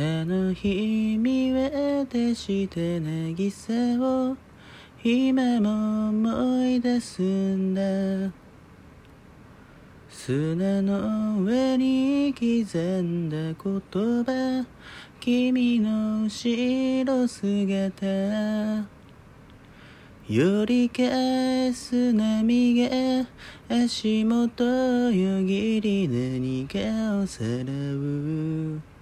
あの日見渡して渚を今も思い出すんだ。砂の上に刻んだ言葉君の後ろ姿。より返す波が足元よぎり何かをさらう。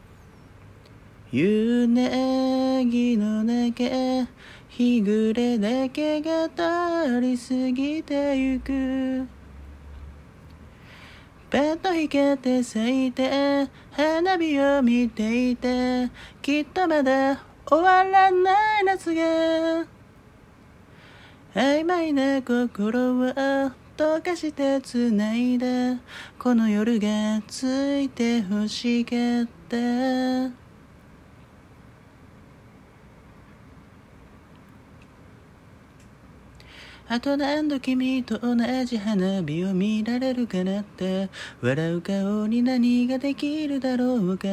夕凪の中日暮れだけが通り過ぎてゆく。パッと光って咲いて花火を見ていてきっとまだ終わらない夏が。曖昧な心を溶かして繋いだこの夜がついて欲しかったあと何度君と同じ花火を見られるかなって。笑う顔に何ができるだろうか。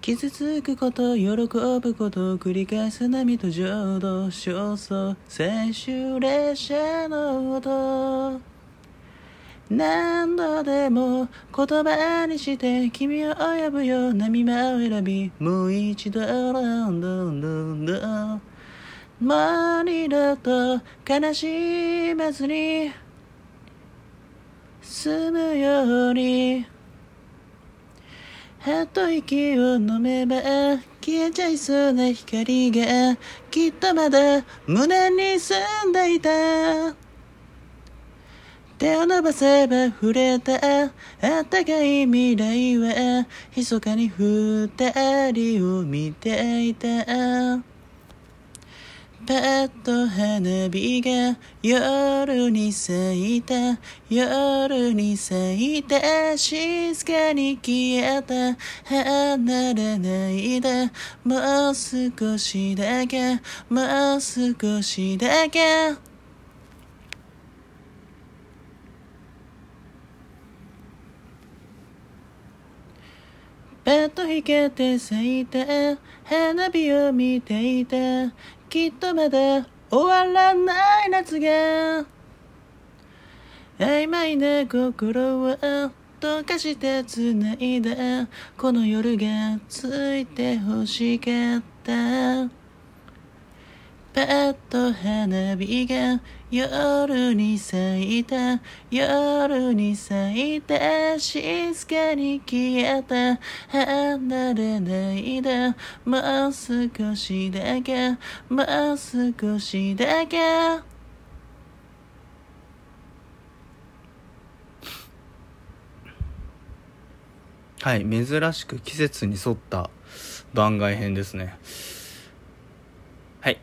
傷つくこと喜ぶことを繰り返す波と浄土焦燥最終列車の音。何度でも言葉にして君を呼ぶよ波間を選びもう一度ロンドンロンドンもう二度と悲しまずに済むように。はっと息を飲めば消えちゃいそうな光がきっとまだ胸に住んでいた。手を伸ばせば触れた。あったかい未来は密かに二人を見ていた。パッと花火が夜に咲いた夜に咲いた静かに消えた離れないでもう少しだけ。もう少しだけ。パッと光って咲いた花火を見ていたきっとまだ終わらない夏が曖昧な心を溶かして繋いだこの夜がついて欲しかった。パッと花火が夜に咲いた夜に咲いた静かに消えた離れないで。もう少しだけ。もう少しだけ。はい。珍しく季節に沿った番外編ですね。はい。